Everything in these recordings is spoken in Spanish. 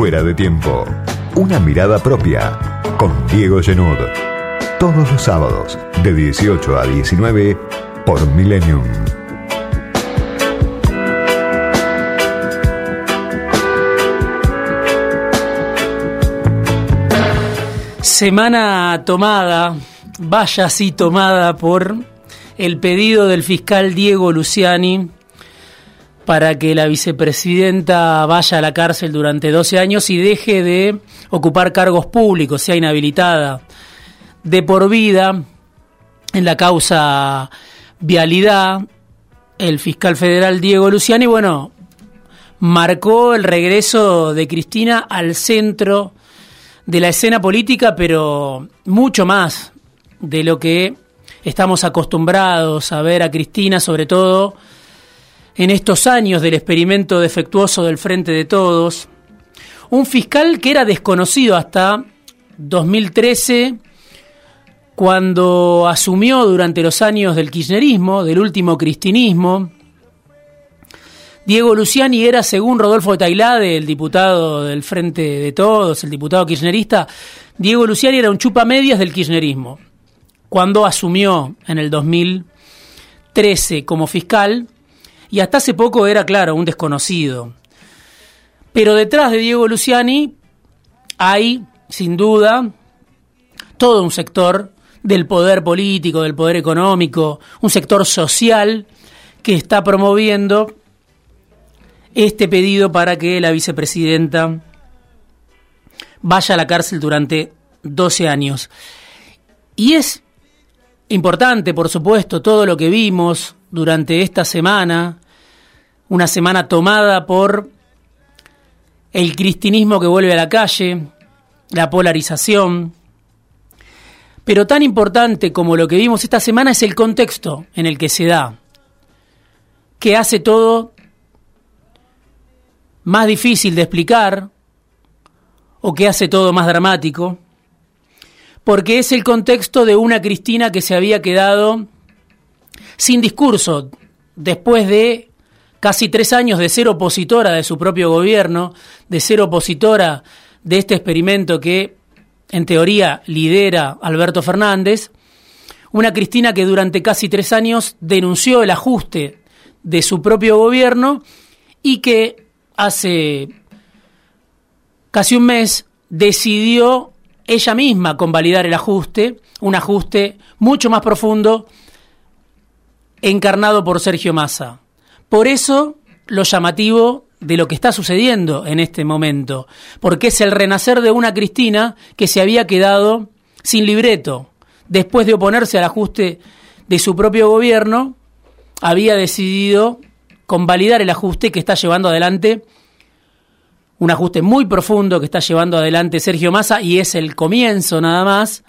Fuera de tiempo. Una mirada propia con Diego Genud. Todos los sábados de 18 a 19 por Millennium. Semana tomada, vaya así tomada por el pedido del fiscal Diego Luciani para que la vicepresidenta vaya a la cárcel durante 12 años y deje de ocupar cargos públicos, sea inhabilitada de por vida en la causa vialidad. El fiscal federal Diego Luciani, bueno, marcó el regreso de Cristina al centro de la escena política, pero mucho más de lo que estamos acostumbrados a ver a Cristina, sobre todo en estos años del experimento defectuoso del Frente de Todos. Un fiscal que era desconocido hasta 2013, cuando asumió durante los años del kirchnerismo, del último cristinismo, Diego Luciani era, según Rodolfo Tailade, el diputado del Frente de Todos, el diputado kirchnerista, Diego Luciani era un chupa medias del kirchnerismo. Cuando asumió en el 2013 como fiscal, y hasta hace poco era, claro, un desconocido. Pero detrás de Diego Luciani hay, sin duda, todo un sector del poder político, del poder económico, un sector social que está promoviendo este pedido para que la vicepresidenta vaya a la cárcel durante 12 años. Y es importante, por supuesto, todo lo que vimos durante esta semana, una semana tomada por el cristinismo que vuelve a la calle, la polarización. Pero tan importante como lo que vimos esta semana es el contexto en el que se da, que hace todo más difícil de explicar o que hace todo más dramático, porque es el contexto de una Cristina que se había quedado sin discurso después de casi tres años de ser opositora de su propio gobierno, de ser opositora de este experimento que en teoría lidera Alberto Fernández, una Cristina que durante casi tres años denunció el ajuste de su propio gobierno y que hace casi un mes decidió ella misma convalidar el ajuste, un ajuste mucho más profundo encarnado por Sergio Massa. Por eso lo llamativo de lo que está sucediendo en este momento, porque es el renacer de una Cristina que se había quedado sin libreto. Después de oponerse al ajuste de su propio gobierno, había decidido convalidar el ajuste que está llevando adelante, un ajuste muy profundo que está llevando adelante Sergio Massa y es el comienzo nada más,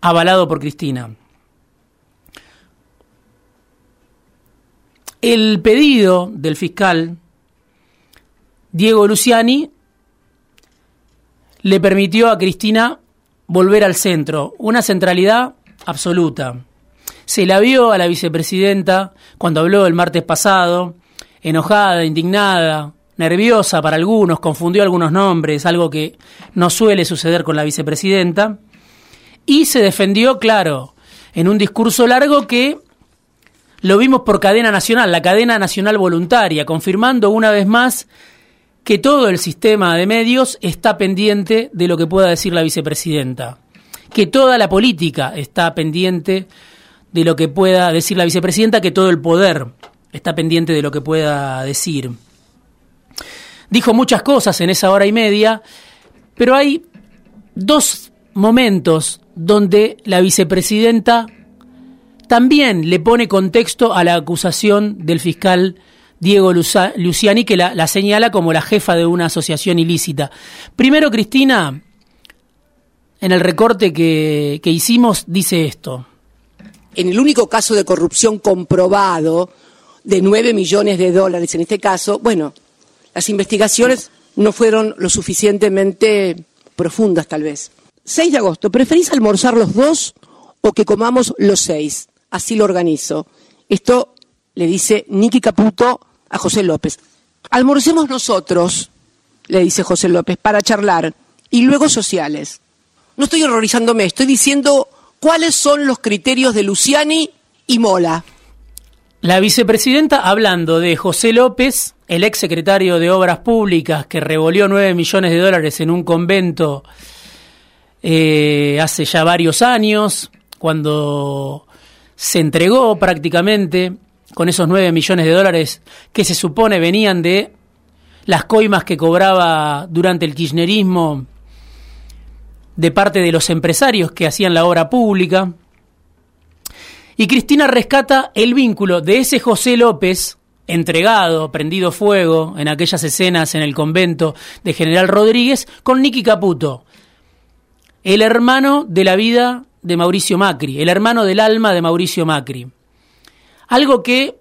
avalado por Cristina. El pedido del fiscal Diego Luciani le permitió a Cristina volver al centro, una centralidad absoluta. Se la vio a la vicepresidenta cuando habló el martes pasado, enojada, indignada, nerviosa para algunos, confundió algunos nombres, algo que no suele suceder con la vicepresidenta, y se defendió, claro, en un discurso largo que lo vimos por cadena nacional, la cadena nacional voluntaria, confirmando una vez más que todo el sistema de medios está pendiente de lo que pueda decir la vicepresidenta, que toda la política está pendiente de lo que pueda decir la vicepresidenta, que todo el poder está pendiente de lo que pueda decir. Dijo muchas cosas en esa hora y media, pero hay dos momentos donde la vicepresidenta también le pone contexto a la acusación del fiscal Diego Luciani, que la, señala como la jefa de una asociación ilícita. Primero, Cristina, en el recorte que hicimos, dice esto en el único caso de corrupción comprobado de nueve millones de dólares en este caso, bueno, las investigaciones no fueron lo suficientemente profundas tal vez. 6 de agosto, ¿preferís almorzar los dos o que comamos los seis? Así lo organizo. Esto le dice Nicky Caputo a José López. Almorcemos nosotros le dice José López, para charlar, y luego sociales. No estoy horrorizándome, estoy diciendo cuáles son los criterios de Luciani y Mola. La vicepresidenta, hablando de José López, el ex secretario de Obras Públicas que revolvió 9 millones de dólares en un convento eh, hace ya varios años, cuando se entregó prácticamente con esos 9 millones de dólares que se supone venían de las coimas que cobraba durante el kirchnerismo de parte de los empresarios que hacían la obra pública. Y Cristina rescata el vínculo de ese José López, entregado, prendido fuego en aquellas escenas en el convento de General Rodríguez, con Nicky Caputo, el hermano de la vida de Mauricio Macri, el hermano del alma de Mauricio Macri. Algo que,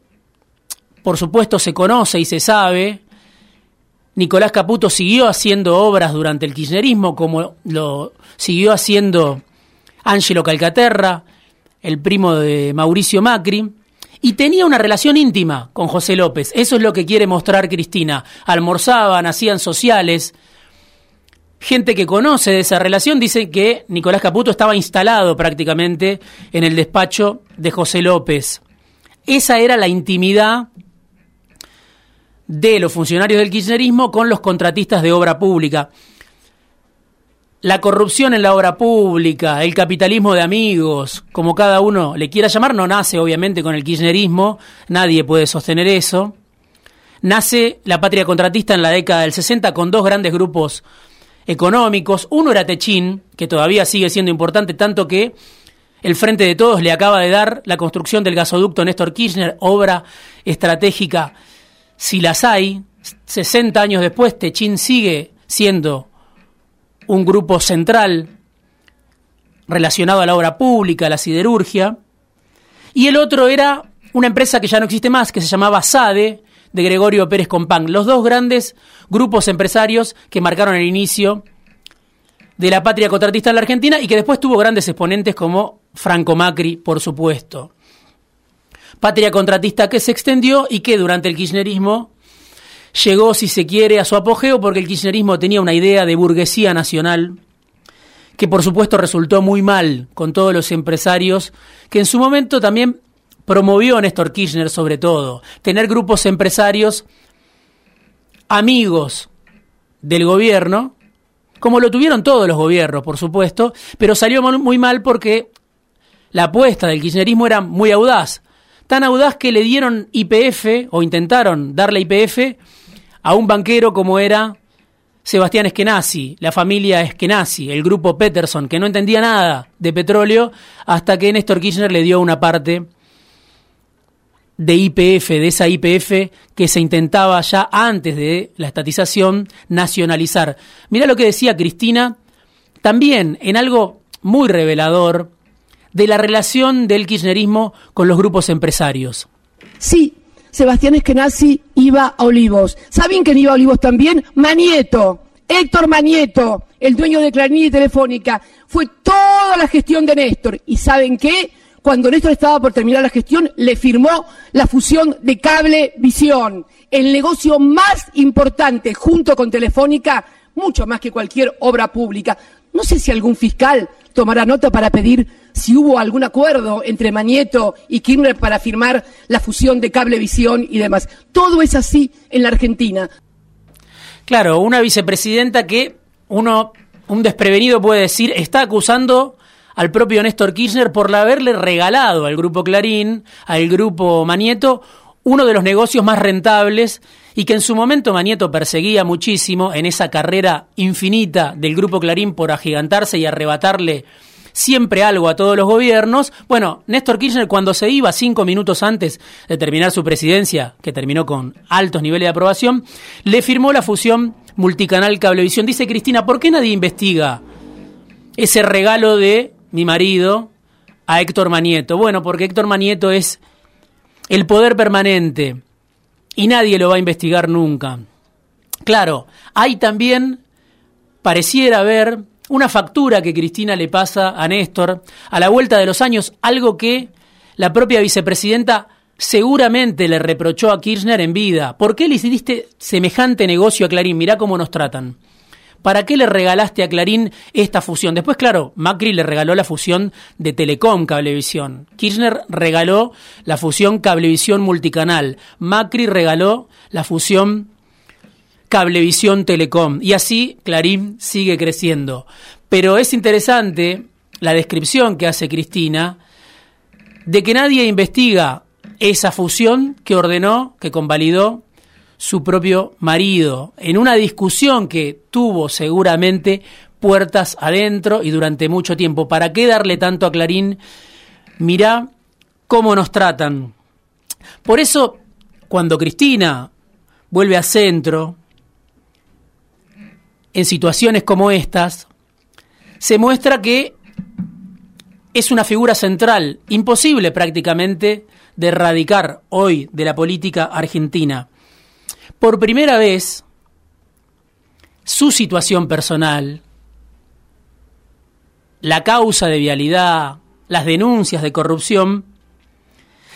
por supuesto, se conoce y se sabe. Nicolás Caputo siguió haciendo obras durante el kirchnerismo, como lo siguió haciendo Angelo Calcaterra, el primo de Mauricio Macri, y tenía una relación íntima con José López. Eso es lo que quiere mostrar Cristina. Almorzaban, hacían sociales, gente que conoce de esa relación dice que Nicolás Caputo estaba instalado prácticamente en el despacho de José López. Esa era la intimidad de los funcionarios del kirchnerismo con los contratistas de obra pública. La corrupción en la obra pública, el capitalismo de amigos, como cada uno le quiera llamar, no nace obviamente con el kirchnerismo, nadie puede sostener eso. Nace la patria contratista en la década del 60 con dos grandes grupos económicos. Uno era Techín, que todavía sigue siendo importante, tanto que el Frente de Todos le acaba de dar la construcción del gasoducto Néstor Kirchner, obra estratégica. Si las hay, 60 años después, Techín sigue siendo un grupo central relacionado a la obra pública, a la siderurgia. Y el otro era una empresa que ya no existe más, que se llamaba SADE, de Gregorio Pérez Compán, los dos grandes grupos empresarios que marcaron el inicio de la patria contratista en la Argentina y que después tuvo grandes exponentes como Franco Macri, por supuesto. Patria contratista que se extendió y que durante el kirchnerismo llegó, si se quiere, a su apogeo porque el kirchnerismo tenía una idea de burguesía nacional que por supuesto resultó muy mal con todos los empresarios que en su momento también promovió Néstor Kirchner sobre todo, tener grupos empresarios amigos del gobierno, como lo tuvieron todos los gobiernos, por supuesto, pero salió muy mal porque la apuesta del kirchnerismo era muy audaz, tan audaz que le dieron IPF o intentaron darle IPF a un banquero como era Sebastián Eskenazi, la familia Eskenazi, el grupo Peterson, que no entendía nada de petróleo, hasta que Néstor Kirchner le dio una parte de IPF, de esa IPF que se intentaba ya antes de la estatización nacionalizar. Mira lo que decía Cristina, también en algo muy revelador de la relación del kirchnerismo con los grupos empresarios. Sí, Sebastián Eskenazi iba a Olivos. ¿Saben quién iba a Olivos también? Manieto, Héctor Manieto, el dueño de Clarín y Telefónica. Fue toda la gestión de Néstor. ¿Y saben qué? Cuando Néstor estaba por terminar la gestión, le firmó la fusión de Cable Visión, el negocio más importante junto con Telefónica, mucho más que cualquier obra pública. No sé si algún fiscal tomará nota para pedir si hubo algún acuerdo entre Manieto y Kirchner para firmar la fusión de Cablevisión y demás. Todo es así en la Argentina. Claro, una vicepresidenta que uno, un desprevenido puede decir, está acusando al propio Néstor Kirchner por haberle regalado al grupo Clarín, al grupo Manieto, uno de los negocios más rentables y que en su momento Manieto perseguía muchísimo en esa carrera infinita del grupo Clarín por agigantarse y arrebatarle siempre algo a todos los gobiernos. Bueno, Néstor Kirchner cuando se iba cinco minutos antes de terminar su presidencia, que terminó con altos niveles de aprobación, le firmó la fusión multicanal Cablevisión. Dice Cristina, ¿por qué nadie investiga ese regalo de mi marido, a Héctor Manieto. Bueno, porque Héctor Manieto es el poder permanente y nadie lo va a investigar nunca. Claro, hay también, pareciera haber, una factura que Cristina le pasa a Néstor a la vuelta de los años, algo que la propia vicepresidenta seguramente le reprochó a Kirchner en vida, ¿por qué le hiciste semejante negocio a Clarín? Mirá cómo nos tratan. ¿Para qué le regalaste a Clarín esta fusión? Después, claro, Macri le regaló la fusión de Telecom Cablevisión. Kirchner regaló la fusión Cablevisión Multicanal. Macri regaló la fusión Cablevisión Telecom. Y así Clarín sigue creciendo. Pero es interesante la descripción que hace Cristina de que nadie investiga esa fusión que ordenó, que convalidó su propio marido, en una discusión que tuvo seguramente puertas adentro y durante mucho tiempo. ¿Para qué darle tanto a Clarín? Mirá cómo nos tratan. Por eso, cuando Cristina vuelve a centro, en situaciones como estas, se muestra que es una figura central, imposible prácticamente de erradicar hoy de la política argentina por primera vez su situación personal, la causa de vialidad, las denuncias de corrupción,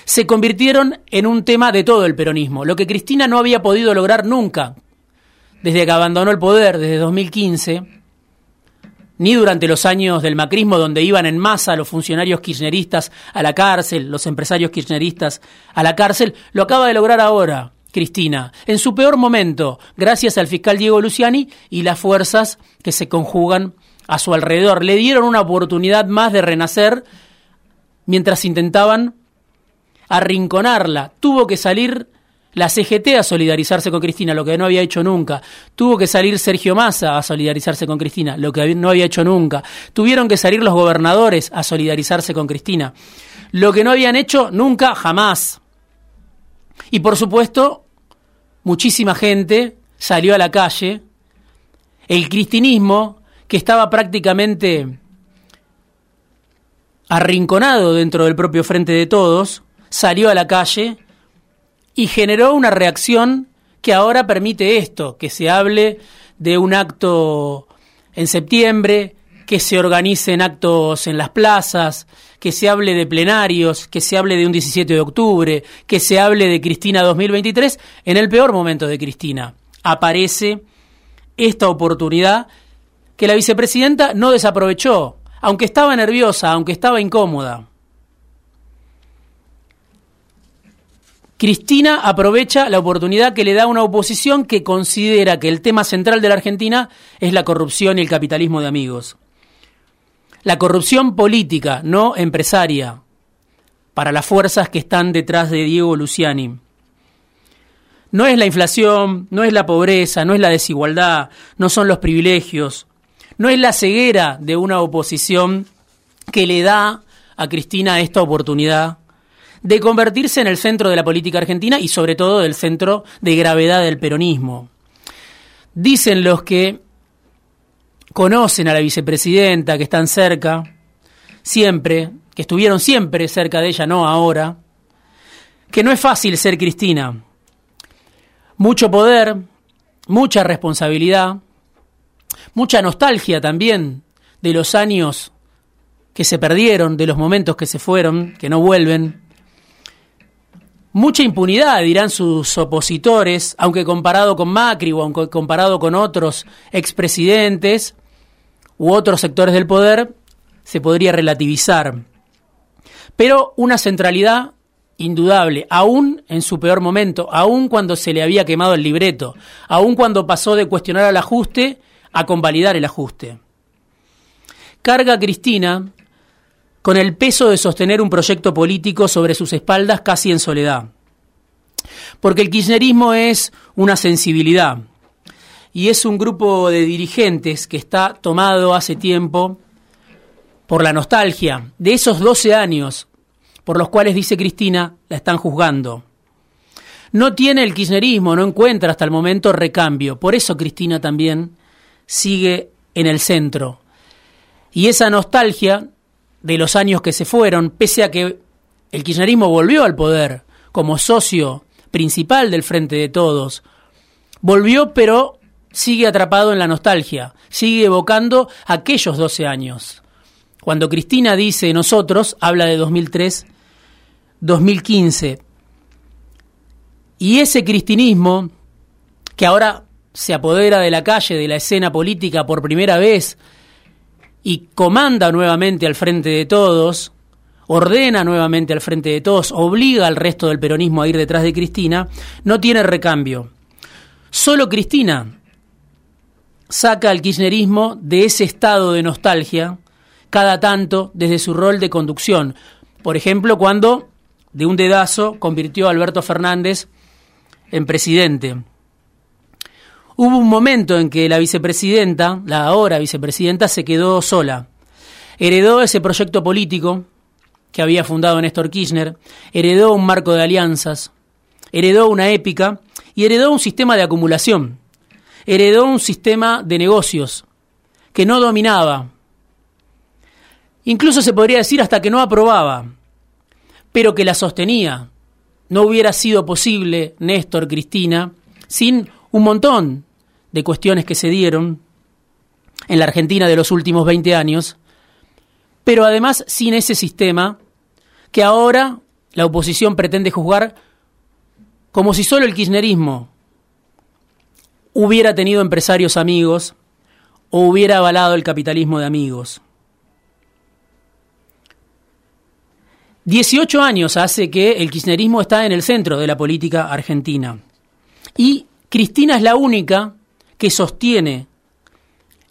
se convirtieron en un tema de todo el peronismo, lo que Cristina no había podido lograr nunca, desde que abandonó el poder, desde 2015, ni durante los años del macrismo, donde iban en masa los funcionarios kirchneristas a la cárcel, los empresarios kirchneristas a la cárcel, lo acaba de lograr ahora, Cristina, en su peor momento, gracias al fiscal Diego Luciani y las fuerzas que se conjugan a su alrededor. Le dieron una oportunidad más de renacer mientras intentaban arrinconarla. Tuvo que salir la CGT a solidarizarse con Cristina, lo que no había hecho nunca. Tuvo que salir Sergio Massa a solidarizarse con Cristina, lo que no había hecho nunca. Tuvieron que salir los gobernadores a solidarizarse con Cristina, lo que no habían hecho nunca jamás. Y por supuesto, muchísima gente salió a la calle, el cristinismo, que estaba prácticamente arrinconado dentro del propio Frente de Todos, salió a la calle y generó una reacción que ahora permite esto, que se hable de un acto en septiembre, que se organicen actos en las plazas, que se hable de plenarios, que se hable de un 17 de octubre, que se hable de Cristina 2023, en el peor momento de Cristina aparece esta oportunidad que la vicepresidenta no desaprovechó, aunque estaba nerviosa, aunque estaba incómoda. Cristina aprovecha la oportunidad que le da una oposición que considera que el tema central de la Argentina es la corrupción y el capitalismo de amigos. La corrupción política, no empresaria, para las fuerzas que están detrás de Diego Luciani. No es la inflación, no es la pobreza, no es la desigualdad, no son los privilegios, no es la ceguera de una oposición que le da a Cristina esta oportunidad de convertirse en el centro de la política argentina y sobre todo del centro de gravedad del peronismo. Dicen los que conocen a la vicepresidenta, que están cerca, siempre, que estuvieron siempre cerca de ella, no ahora, que no es fácil ser Cristina. Mucho poder, mucha responsabilidad, mucha nostalgia también de los años que se perdieron, de los momentos que se fueron, que no vuelven. Mucha impunidad, dirán sus opositores, aunque comparado con Macri o aunque comparado con otros expresidentes, u otros sectores del poder, se podría relativizar. Pero una centralidad indudable, aún en su peor momento, aún cuando se le había quemado el libreto, aún cuando pasó de cuestionar al ajuste a convalidar el ajuste. Carga Cristina con el peso de sostener un proyecto político sobre sus espaldas casi en soledad. Porque el kirchnerismo es una sensibilidad, y es un grupo de dirigentes que está tomado hace tiempo por la nostalgia de esos 12 años por los cuales, dice Cristina, la están juzgando. No tiene el kirchnerismo, no encuentra hasta el momento recambio. Por eso Cristina también sigue en el centro. Y esa nostalgia de los años que se fueron, pese a que el kirchnerismo volvió al poder como socio principal del Frente de Todos, volvió pero sigue atrapado en la nostalgia, sigue evocando aquellos 12 años. Cuando Cristina dice nosotros, habla de 2003, 2015. Y ese cristinismo, que ahora se apodera de la calle, de la escena política por primera vez, y comanda nuevamente al frente de todos, ordena nuevamente al frente de todos, obliga al resto del peronismo a ir detrás de Cristina, no tiene recambio. Solo Cristina saca al kirchnerismo de ese estado de nostalgia cada tanto desde su rol de conducción. Por ejemplo, cuando de un dedazo convirtió a Alberto Fernández en presidente. Hubo un momento en que la vicepresidenta, la ahora vicepresidenta, se quedó sola. Heredó ese proyecto político que había fundado Néstor Kirchner, heredó un marco de alianzas, heredó una épica y heredó un sistema de acumulación, heredó un sistema de negocios que no dominaba, incluso se podría decir hasta que no aprobaba, pero que la sostenía. No hubiera sido posible, Néstor, Cristina, sin un montón de cuestiones que se dieron en la Argentina de los últimos 20 años, pero además sin ese sistema que ahora la oposición pretende juzgar como si solo el kirchnerismo hubiera tenido empresarios amigos o hubiera avalado el capitalismo de amigos. 18 años hace que el kirchnerismo está en el centro de la política argentina. Y Cristina es la única que sostiene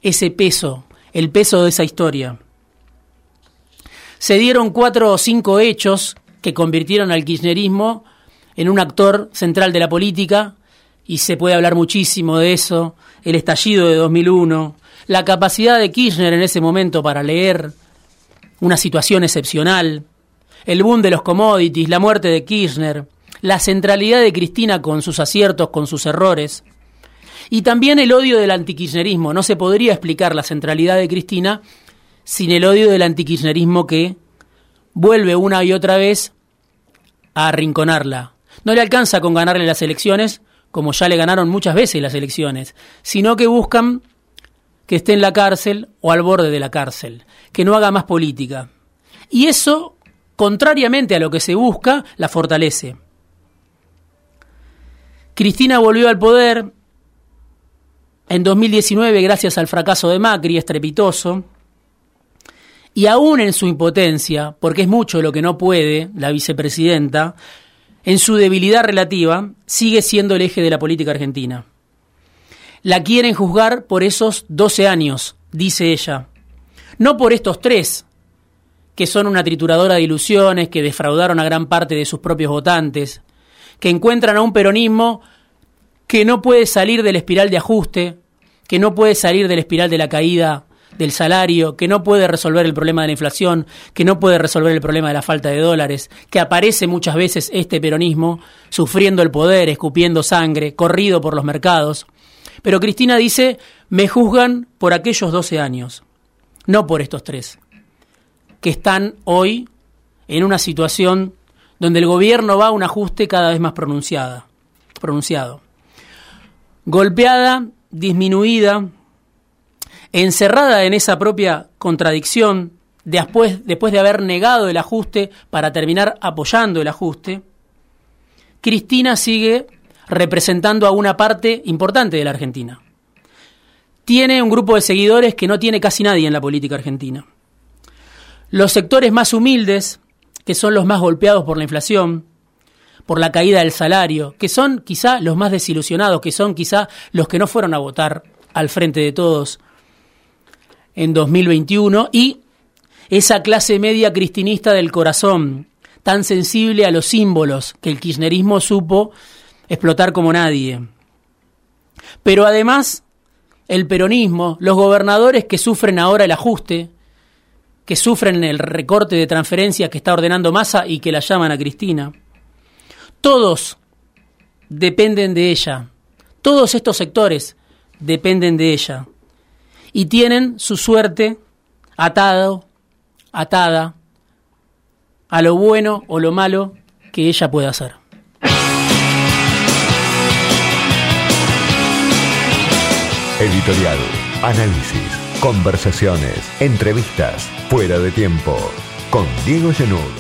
ese peso, el peso de esa historia. Se dieron cuatro o cinco hechos que convirtieron al kirchnerismo en un actor central de la política y se puede hablar muchísimo de eso, el estallido de 2001, la capacidad de Kirchner en ese momento para leer una situación excepcional, el boom de los commodities, la muerte de Kirchner, la centralidad de Cristina con sus aciertos, con sus errores, y también el odio del antikirchnerismo. No se podría explicar la centralidad de Cristina sin el odio del antikirchnerismo que vuelve una y otra vez a arrinconarla. No le alcanza con ganarle las elecciones, como ya le ganaron muchas veces las elecciones, sino que buscan que esté en la cárcel o al borde de la cárcel, que no haga más política. Y eso contrariamente a lo que se busca, la fortalece. Cristina volvió al poder en 2019 gracias al fracaso de Macri, estrepitoso, y aún en su impotencia, porque es mucho lo que no puede la vicepresidenta, en su debilidad relativa, sigue siendo el eje de la política argentina. La quieren juzgar por esos 12 años, dice ella, no por estos tres, que son una trituradora de ilusiones, que defraudaron a gran parte de sus propios votantes, que encuentran a un peronismo que no puede salir del espiral de ajuste, que no puede salir del espiral de la caída del salario, que no puede resolver el problema de la inflación, que no puede resolver el problema de la falta de dólares, que aparece muchas veces este peronismo sufriendo el poder, escupiendo sangre, corrido por los mercados. Pero Cristina dice, me juzgan por aquellos 12 años, no por estos tres que están hoy en una situación donde el gobierno va a un ajuste cada vez más pronunciada, pronunciado. Golpeada, disminuida, encerrada en esa propia contradicción, después, después de haber negado el ajuste para terminar apoyando el ajuste, Cristina sigue representando a una parte importante de la Argentina. Tiene un grupo de seguidores que no tiene casi nadie en la política argentina. Los sectores más humildes, que son los más golpeados por la inflación, por la caída del salario, que son quizá los más desilusionados, que son quizá los que no fueron a votar al frente de todos en 2021, y esa clase media cristinista del corazón, tan sensible a los símbolos que el kirchnerismo supo explotar como nadie. Pero además, el peronismo, los gobernadores que sufren ahora el ajuste, que sufren el recorte de transferencias que está ordenando Massa y que la llaman a Cristina. Todos dependen de ella. Todos estos sectores dependen de ella. Y tienen su suerte atado, atada a lo bueno o lo malo que ella puede hacer. Editorial. Análisis Conversaciones, entrevistas, fuera de tiempo, con Diego Genud.